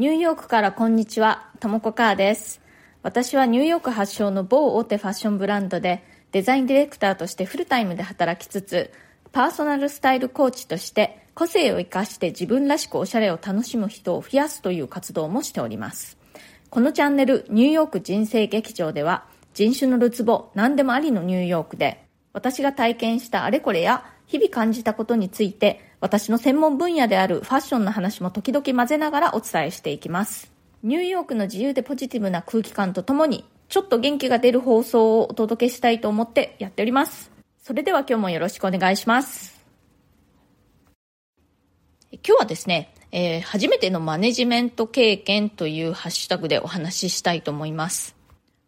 ニューヨークからこんにちは、ともこかーです。私はニューヨーク発祥の某大手ファッションブランドでデザインディレクターとしてフルタイムで働きつつ、パーソナルスタイルコーチとして個性を生かして自分らしくおしゃれを楽しむ人を増やすという活動もしております。このチャンネルニューヨーク人生劇場では人種のるつぼ何でもありのニューヨークで私が体験したあれこれや日々感じたことについて私の専門分野であるファッションの話も時々混ぜながらお伝えしていきます。ニューヨークの自由でポジティブな空気感とともにちょっと元気が出る放送をお届けしたいと思ってやっております。それでは今日もよろしくお願いします。今日はですね、えー初めてのマネジメント経験というハッシュタグでお話ししたいと思います。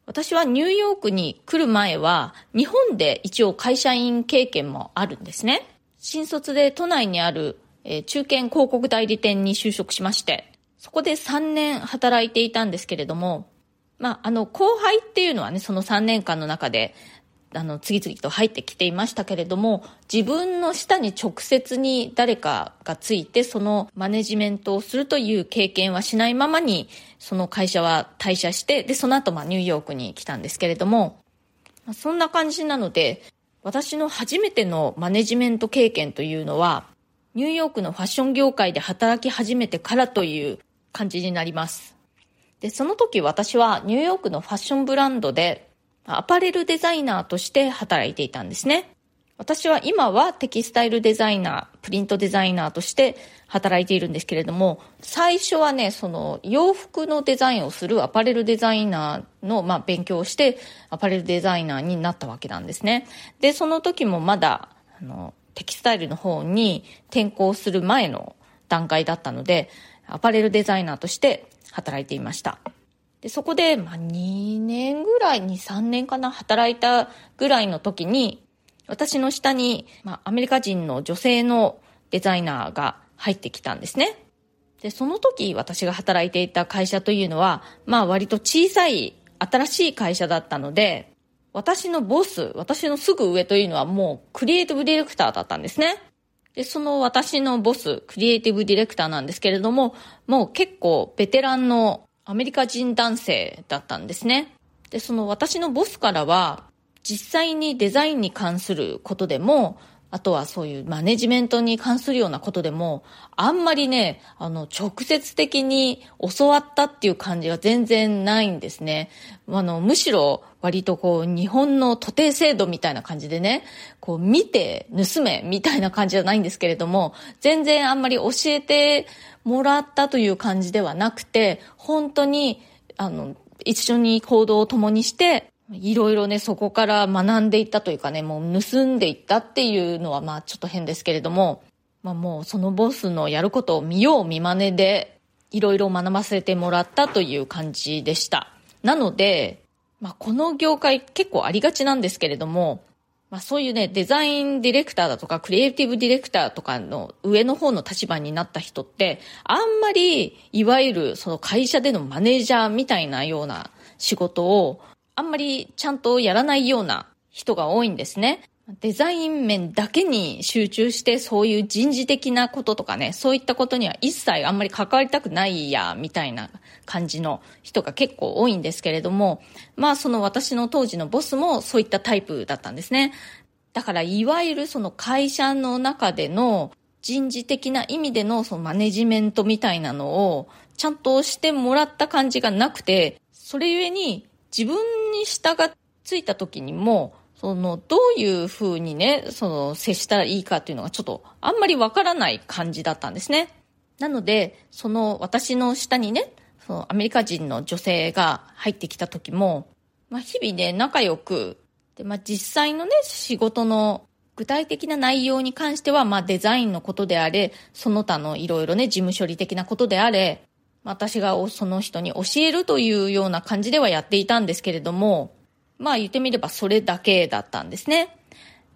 私はニューヨークに来る前は日本で一応会社員経験もあるんですね。新卒で都内にある、えー中堅広告代理店に就職しまして、そこで3年働いていたんですけれども、まあ、あの、後輩っていうのはね、その3年間の中で、あの、次々と入ってきていましたけれども、自分の下に直接に誰かがついて、そのマネジメントをするという経験はしないままに、その会社は退社して、で、その後、まあ、ニューヨークに来たんですけれども、そんな感じなので、私の初めてのマネジメント経験というのは、ニューヨークのファッション業界で働き始めてからという感じになります。で、その時私はニューヨークのファッションブランドでアパレルデザイナーとして働いていたんですね。私は今はテキスタイルデザイナー、プリントデザイナーとして働いているんですけれども、最初はね、その洋服のデザインをするアパレルデザイナーの、まあ、勉強をしてアパレルデザイナーになったわけなんですね。で、その時もまだ、あの、テキスタイルの方に転校する前の段階だったので、アパレルデザイナーとして働いていました。で、そこで、まあ、2年ぐらい、2、3年かな、働いたぐらいの時に、私の下に、まあ、アメリカ人の女性のデザイナーが入ってきたんですね。で、その時私が働いていた会社というのは、まあ割と小さい新しい会社だったので、私のボス、私のすぐ上というのはもうクリエイティブディレクターだったんですね。で、その私のボス、クリエイティブディレクターなんですけれども、もう結構ベテランのアメリカ人男性だったんですね。で、その私のボスからは、実際にデザインに関することでも、あとはそういうマネジメントに関するようなことでも、あんまりね、あの、直接的に教わったっていう感じが全然ないんですね。あの、むしろ割とこう、日本の徒弟制度みたいな感じでね、こう、見て盗めみたいな感じじゃないんですけれども、全然あんまり教えてもらったという感じではなくて、本当に、あの、一緒に行動を共にして、いろいろね、そこから学んでいったというかね、もう盗んでいったっていうのはまあちょっと変ですけれども、まあもうそのボスのやることを見よう見真似で、いろいろ学ばせてもらったという感じでした。なので、まあこの業界結構ありがちなんですけれども、まあそういうね、デザインディレクターだとか、クリエイティブディレクターとかの上の方の立場になった人って、あんまり、いわゆるその会社でのマネージャーみたいなような仕事を、あんまりちゃんとやらないような人が多いんですね。デザイン面だけに集中してそういう人事的なこととかね、そういったことには一切あんまり関わりたくないや、みたいな感じの人が結構多いんですけれども、まあその私の当時のボスもそういったタイプだったんですね。だからいわゆるその会社の中での人事的な意味でのそのマネジメントみたいなのをちゃんとしてもらった感じがなくて、それゆえに自分に従がついた時にも、その、どういう風にね、その、接したらいいかっていうのがちょっと、あんまりわからない感じだったんですね。なので、その、私の下にね、その、アメリカ人の女性が入ってきた時も、まあ、日々ね、仲良く、で、まあ、実際のね、仕事の具体的な内容に関しては、まあ、デザインのことであれ、その他のいろいろね、事務処理的なことであれ、私がその人に教えるというような感じではやっていたんですけれども、まあ言ってみればそれだけだったんですね。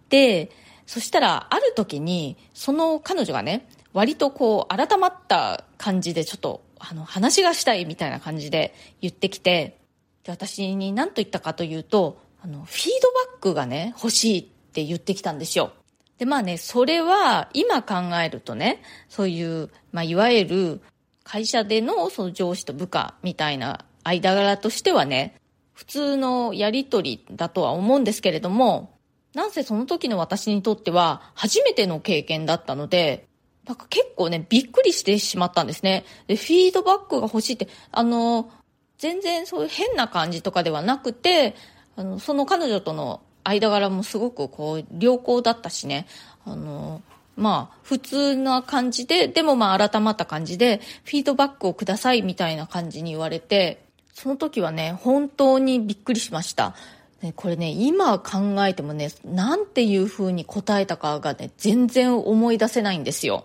で、そしたらある時に、その彼女がね、割とこう改まった感じでちょっとあの話がしたいみたいな感じで言ってきて、で私に何と言ったかというと、あの、フィードバックがね、欲しいって言ってきたんですよ。で、まあね、それは今考えるとね、そういう、まあいわゆる会社でのその上司と部下みたいな間柄としてはね、普通のやりとりだとは思うんですけれども、なんせその時の私にとっては初めての経験だったので、なんか結構ね、びっくりしてしまったんですね。で、フィードバックが欲しいって、あの、全然そういう変な感じとかではなくて、あの、その彼女との間柄もすごくこう、良好だったしね、あの、まあ、普通な感じで、でもまあ、改まった感じで、フィードバックをくださいみたいな感じに言われて、その時はね、本当にびっくりしました。ね、これね、今考えてもね、なんていう風に答えたかがね、全然思い出せないんですよ。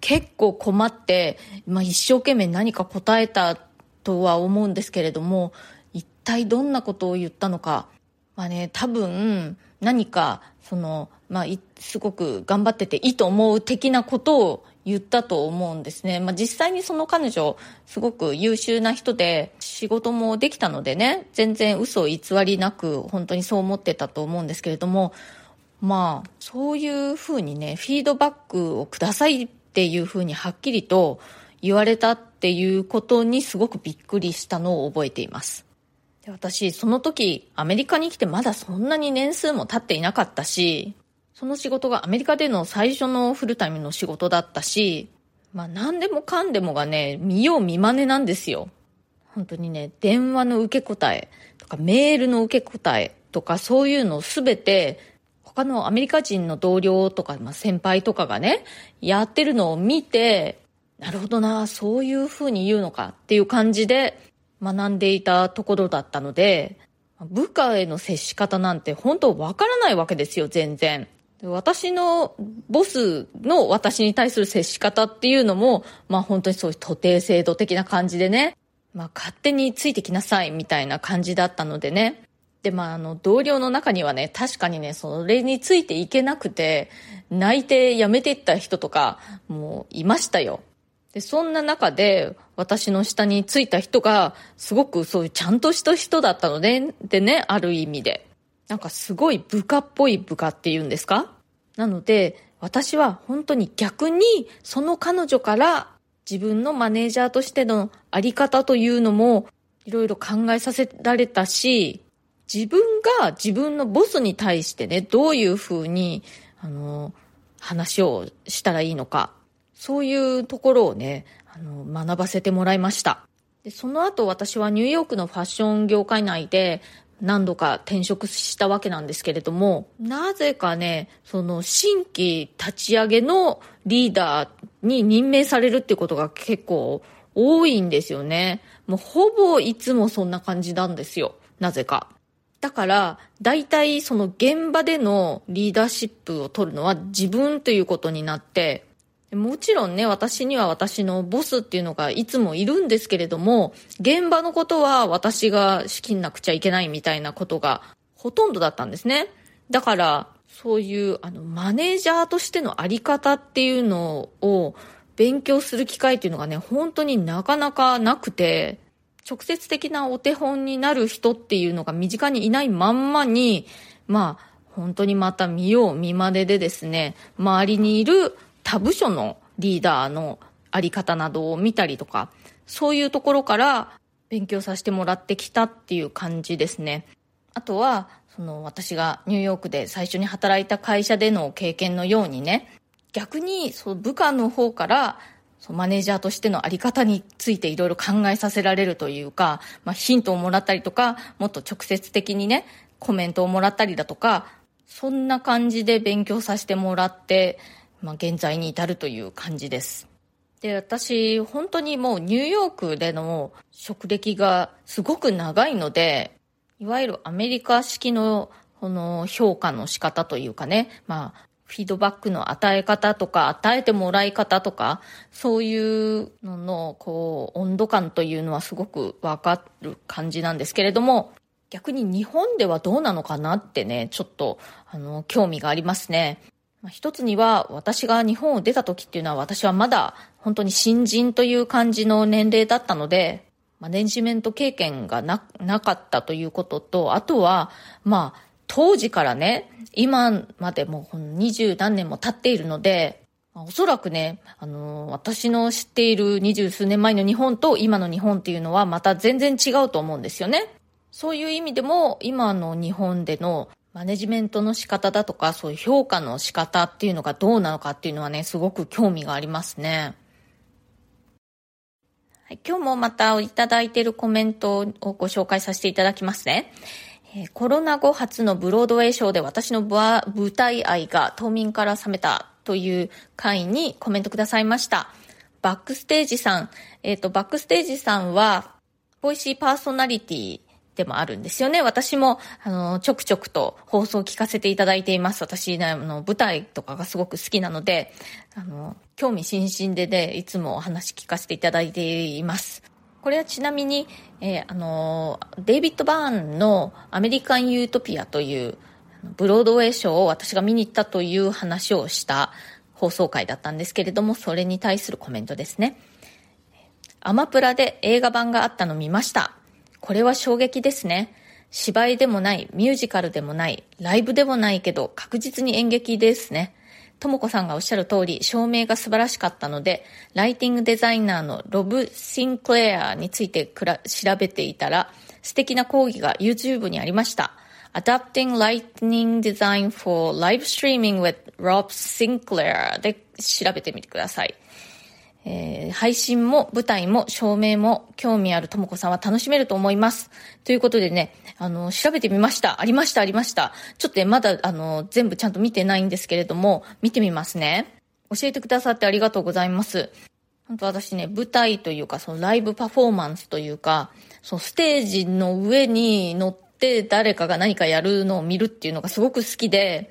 結構困って、まあ、一生懸命何か答えたとは思うんですけれども、一体どんなことを言ったのか。まあね、多分、何か、その、まあ、すごく頑張ってていいと思う的なことを言ったと思うんですね。まあ、実際にその彼女、すごく優秀な人で、仕事もできたのでね、全然嘘偽りなく、本当にそう思ってたと思うんですけれども、まあ、そういうふうにね、フィードバックをくださいっていうふうにはっきりと言われたっていうことにすごくびっくりしたのを覚えています。で私、その時、アメリカに来てまだそんなに年数も経っていなかったし、その仕事がアメリカでの最初のフルタイムの仕事だったし、まあ何でもかんでもがね、見よう見まねなんですよ。本当にね、電話の受け答えとかメールの受け答えとかそういうのをすべて他のアメリカ人の同僚とか、まあ、先輩とかがね、やってるのを見て、なるほどな、そういう風に言うのかっていう感じで学んでいたところだったので、部下への接し方なんて本当わからないわけですよ、全然。私のボスの私に対する接し方っていうのも、まあ本当にそういう徒弟制度的な感じでね、まあ勝手についてきなさいみたいな感じだったのでね。で、まああの同僚の中にはね、確かにね、それについていけなくて、泣いて辞めていった人とか、もういましたよ。で、そんな中で、私の下についた人が、すごくそういうちゃんとした人だったので、でね、ある意味で。なんかすごい部下っぽい部下っていうんですか？なので、私は本当に逆にその彼女から自分のマネージャーとしてのあり方というのもいろいろ考えさせられたし、自分が自分のボスに対してね、どういうふうに、あの、話をしたらいいのか、そういうところをね、あの、学ばせてもらいました。でその後私はニューヨークのファッション業界内で何度か転職したわけなんですけれども、なぜかね、その新規立ち上げのリーダーに任命されるってことが結構多いんですよね。もうほぼいつもそんな感じなんですよ。なぜか。だから、大体その現場でのリーダーシップを取るのは自分ということになって、もちろんね、私には私のボスっていうのがいつもいるんですけれども、現場のことは私が仕切んなくちゃいけないみたいなことがほとんどだったんですね。だから、そういう、あの、マネージャーとしてのあり方っていうのを勉強する機会っていうのがね、本当になかなかなくて、直接的なお手本になる人っていうのが身近にいないまんまに、まあ、本当にまた見よう見まねでですね、周りにいる他部署のリーダーのあり方などを見たりとか、そういうところから勉強させてもらってきたっていう感じですね。あとは、その私がニューヨークで最初に働いた会社での経験のようにね、逆にその部下の方からそマネージャーとしてのあり方についていろいろ考えさせられるというか、まあ、ヒントをもらったりとか、もっと直接的にね、コメントをもらったりだとか、そんな感じで勉強させてもらって、まあ、現在に至るという感じです。で、私、本当にもうニューヨークでの職歴がすごく長いので、いわゆるアメリカ式のこの評価の仕方というかね、まあ、フィードバックの与え方とか、与えてもらい方とか、そういうのの、こう、温度感というのはすごくわかる感じなんですけれども、逆に日本ではどうなのかなってね、ちょっと、あの、興味がありますね。一つには私が日本を出た時っていうのは私はまだ本当に新人という感じの年齢だったので、マネジメント経験がな、なかったということと、あとは、まあ、当時からね、今までもう二十何年も経っているので、おそらくね、あの、私の知っている二十数年前の日本と今の日本っていうのはまた全然違うと思うんですよね。そういう意味でも今の日本でのマネジメントの仕方だとか、そういう評価の仕方っていうのがどうなのかっていうのはね、すごく興味がありますね。はい、今日もまたいただいているコメントをご紹介させていただきますね。えコロナ後初のブロードウェイショーで私の舞台愛が島民から冷めたという回にコメントくださいました。バックステージさん、えっ、ー、と、バックステージさんは、ボイシーパーソナリティでもあるんですよね。私も、あの、ちょくちょくと放送を聞かせていただいています。私、ね、あの、舞台とかがすごく好きなので、あの、興味津々でね、いつもお話聞かせていただいています。これはちなみに、えー、あの、デイビッド・バーンのアメリカン・ユートピアというブロードウェイショーを私が見に行ったという話をした放送回だったんですけれども、それに対するコメントですね。アマプラで映画版があったの見ました。これは衝撃ですね。芝居でもない、ミュージカルでもない、ライブでもないけど、確実に演劇ですね。ともこさんがおっしゃる通り、照明が素晴らしかったので、ライティングデザイナーのロブ・シンクレアについて調べていたら、素敵な講義が YouTube にありました。Adapting Lightning Design for Live Streaming with Rob Sinclair で調べてみてください。えー、配信も舞台も照明も興味あるともこさんは楽しめると思います。ということでね、あの、調べてみました。ありました、ありました。ちょっとね、まだ、あの、全部ちゃんと見てないんですけれども、見てみますね。教えてくださってありがとうございます。本当私ね、舞台というか、そのライブパフォーマンスというか、そのステージの上に乗って誰かが何かやるのを見るっていうのがすごく好きで、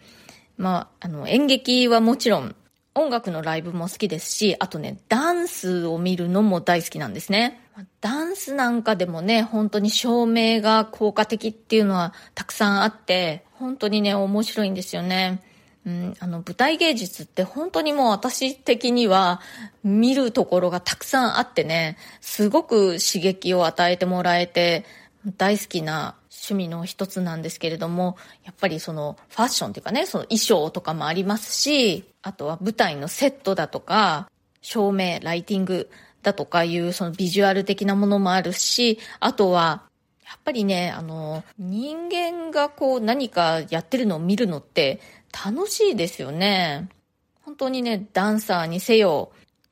まあ、あの、演劇はもちろん音楽のライブも好きですし、あとね、ダンスを見るのも大好きなんですね。ダンスなんかでもね、本当に照明が効果的っていうのはたくさんあって、本当にね、面白いんですよね。うん、あの、舞台芸術って本当にもう私的には見るところがたくさんあってね、すごく刺激を与えてもらえて、大好きな趣味の一つなんですけれども、やっぱりそのファッションっていうかね、その衣装とかもありますし、あとは舞台のセットだとか、照明、ライティングだとかいうそのビジュアル的なものもあるし、あとは、やっぱりね、あの、人間がこう何かやってるのを見るのって楽しいですよね。本当にね、ダンサーにせよ、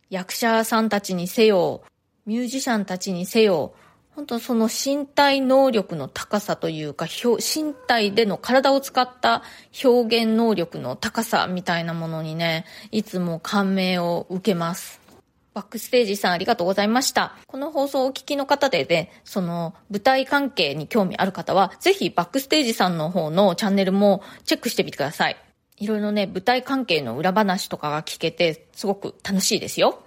役者さんたちにせよ、ミュージシャンたちにせよ、本当その身体能力の高さというか、身体での体を使った表現能力の高さみたいなものにね、いつも感銘を受けます。バックステージさんありがとうございました。この放送をお聞きの方でね、その舞台関係に興味ある方は、ぜひバックステージさんの方のチャンネルもチェックしてみてください。いろいろね、舞台関係の裏話とかが聞けて、すごく楽しいですよ。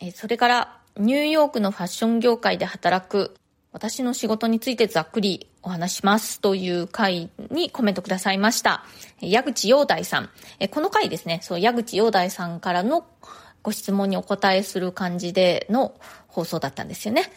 えそれから、ニューヨークのファッション業界で働く私の仕事についてざっくりお話しますという回にコメントくださいました。矢口洋大さん。この回ですね、そう、矢口洋大さんからのご質問にお答えする感じでの放送だったんですよね。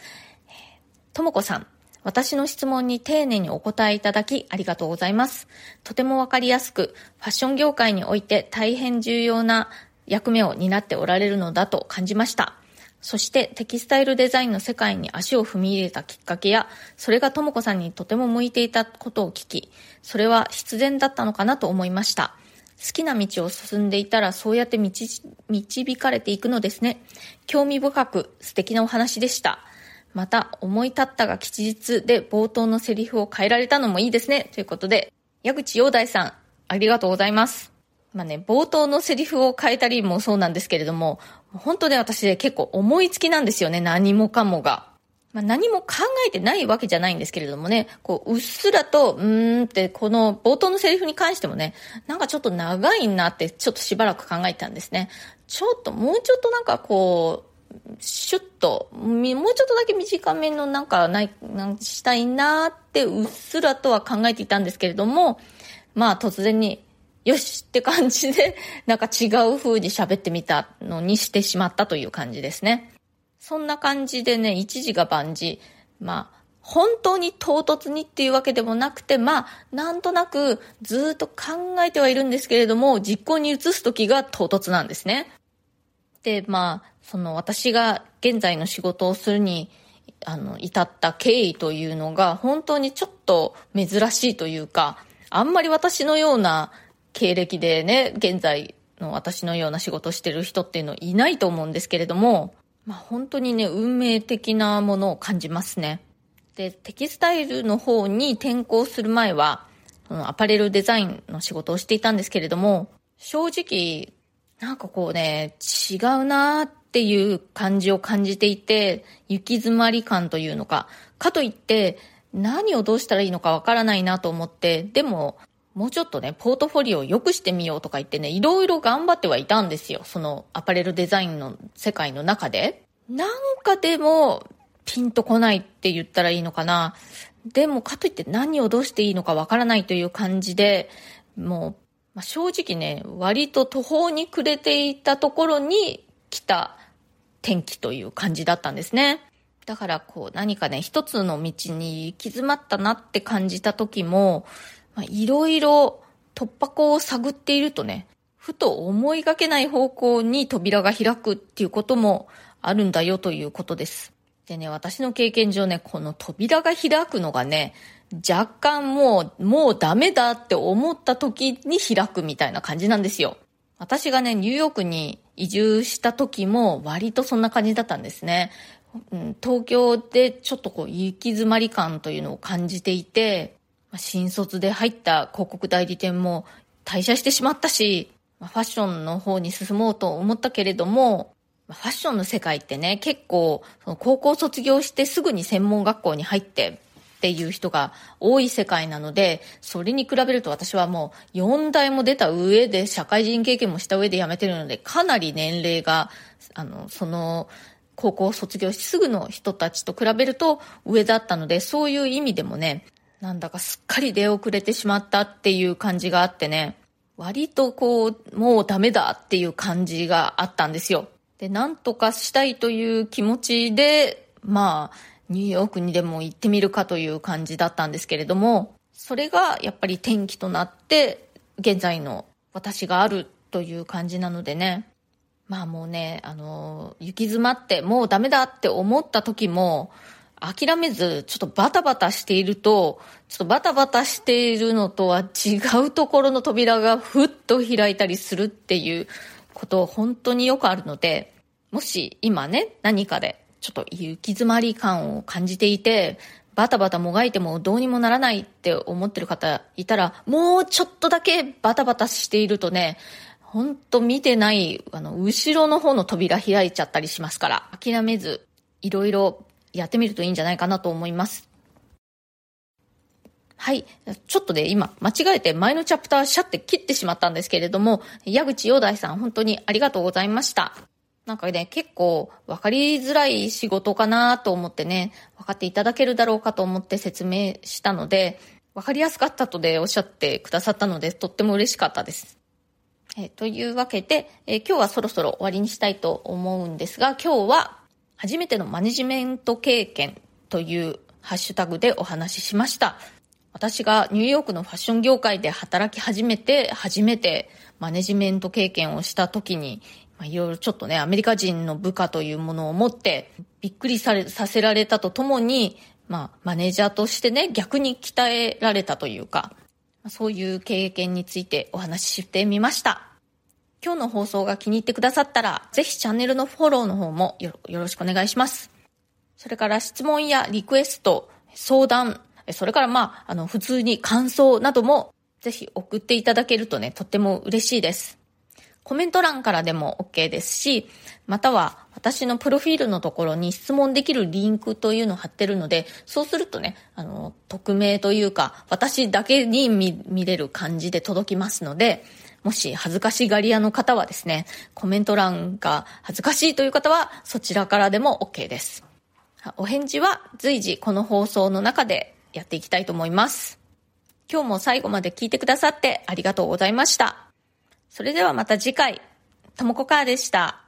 ともこさん。私の質問に丁寧にお答えいただきありがとうございます。とてもわかりやすく、ファッション業界において大変重要な役目を担っておられるのだと感じました。そしてテキスタイルデザインの世界に足を踏み入れたきっかけや、それがとも子さんにとても向いていたことを聞き、それは必然だったのかなと思いました。好きな道を進んでいたらそうやって導かれていくのですね。興味深く素敵なお話でした。また、思い立ったが吉日で冒頭のセリフを変えられたのもいいですね。ということで、矢口洋大さん、ありがとうございます。まあね、冒頭のセリフを変えたりもそうなんですけれども、本当ね、私結構思いつきなんですよね、何もかもが。まあ、何も考えてないわけじゃないんですけれどもね、こう、うっすらと、うーんって、この冒頭のセリフに関してもね、なんかちょっと長いなって、ちょっとしばらく考えたんですね。ちょっと、もうちょっとなんかこう、シュッと、もうちょっとだけ短めのなんかない、なんしたいなって、うっすらとは考えていたんですけれども、まあ突然に、よしって感じで、なんか違う風に喋ってみたのにしてしまったという感じですね。そんな感じでね、一時が万事、まあ、本当に唐突にっていうわけでもなくて、まあ、なんとなくずっと考えてはいるんですけれども、実行に移す時が唐突なんですね。で、まあ、その私が現在の仕事をするに、あの、至った経緯というのが、本当にちょっと珍しいというか、あんまり私のような経歴でね、現在の私のような仕事してる人っていうのいないと思うんですけれども、まあ本当にね、運命的なものを感じますね。で、テキスタイルの方に転校する前は、そのアパレルデザインの仕事をしていたんですけれども、正直、なんかこうね、違うなーっていう感じを感じていて、行き詰まり感というのか、かといって、何をどうしたらいいのかわからないなと思って、でも、もうちょっとね、ポートフォリオを良くしてみようとか言ってね、いろいろ頑張ってはいたんですよ。そのアパレルデザインの世界の中で。なんかでも、ピンとこないって言ったらいいのかな。でも、かといって何をどうしていいのかわからないという感じで、もう、まあ、正直ね、割と途方に暮れていたところに来た天気という感じだったんですね。だからこう何かね、一つの道に行き詰まったなって感じた時も、まあ、いろいろ突破口を探っているとね、ふと思いがけない方向に扉が開くっていうこともあるんだよということです。でね、私の経験上ね、この扉が開くのがね、若干もう、もうダメだって思った時に開くみたいな感じなんですよ。私がね、ニューヨークに移住した時も割とそんな感じだったんですね。東京でちょっとこう行き詰まり感というのを感じていて、新卒で入った広告代理店も退社してしまったし、ファッションの方に進もうと思ったけれども、ファッションの世界ってね、結構、その高校卒業してすぐに専門学校に入ってっていう人が多い世界なので、それに比べると私はもう4代も出た上で、社会人経験もした上で辞めてるので、かなり年齢が、あの、その、高校卒業してすぐの人たちと比べると上だったので、そういう意味でもね、なんだかすっかり出遅れてしまったっていう感じがあってね、割とこう、もうダメだっていう感じがあったんですよ。で、なんとかしたいという気持ちで、まあ、ニューヨークにでも行ってみるかという感じだったんですけれども、それがやっぱり転機となって、現在の私があるという感じなのでね。まあもうね、あの、行き詰まってもうダメだって思った時も、諦めず、ちょっとバタバタしていると、ちょっとバタバタしているのとは違うところの扉がふっと開いたりするっていうこと本当によくあるので、もし今ね、何かでちょっと行き詰まり感を感じていて、バタバタもがいてもどうにもならないって思ってる方いたら、もうちょっとだけバタバタしているとね、ほんと見てない、あの、後ろの方の扉開いちゃったりしますから、諦めず、いろいろやってみるといいんじゃないかなと思います。はい。ちょっとで今、間違えて前のチャプターシャって切ってしまったんですけれども、矢口洋大さん本当にありがとうございました。なんかね、結構分かりづらい仕事かなと思ってね、分かっていただけるだろうかと思って説明したので、分かりやすかったとでおっしゃってくださったので、とっても嬉しかったです。えというわけで、え今日はそろそろ終わりにしたいと思うんですが、今日は初めてのマネジメント経験というハッシュタグでお話ししました。私がニューヨークのファッション業界で働き始めて、初めてマネジメント経験をした時に、まあ、いろいろちょっとね、アメリカ人の部下というものを持って、びっくりされ、させられたとともに、まあ、マネージャーとしてね、逆に鍛えられたというか、そういう経験についてお話ししてみました。今日の放送が気に入ってくださったら、ぜひチャンネルのフォローの方もよろしくお願いします。それから質問やリクエスト、相談、それからまあ、あの、普通に感想などもぜひ送っていただけるとね、とっても嬉しいです。コメント欄からでも OK ですし、または私のプロフィールのところに質問できるリンクというのを貼ってるので、そうするとね、あの、匿名というか、私だけに見見れる感じで届きますので、もし恥ずかしがり屋の方はですね、コメント欄が恥ずかしいという方は、そちらからでも OK です。お返事は随時この放送の中でやっていきたいと思います。今日も最後まで聞いてくださってありがとうございました。それではまた次回、ともこかーでした。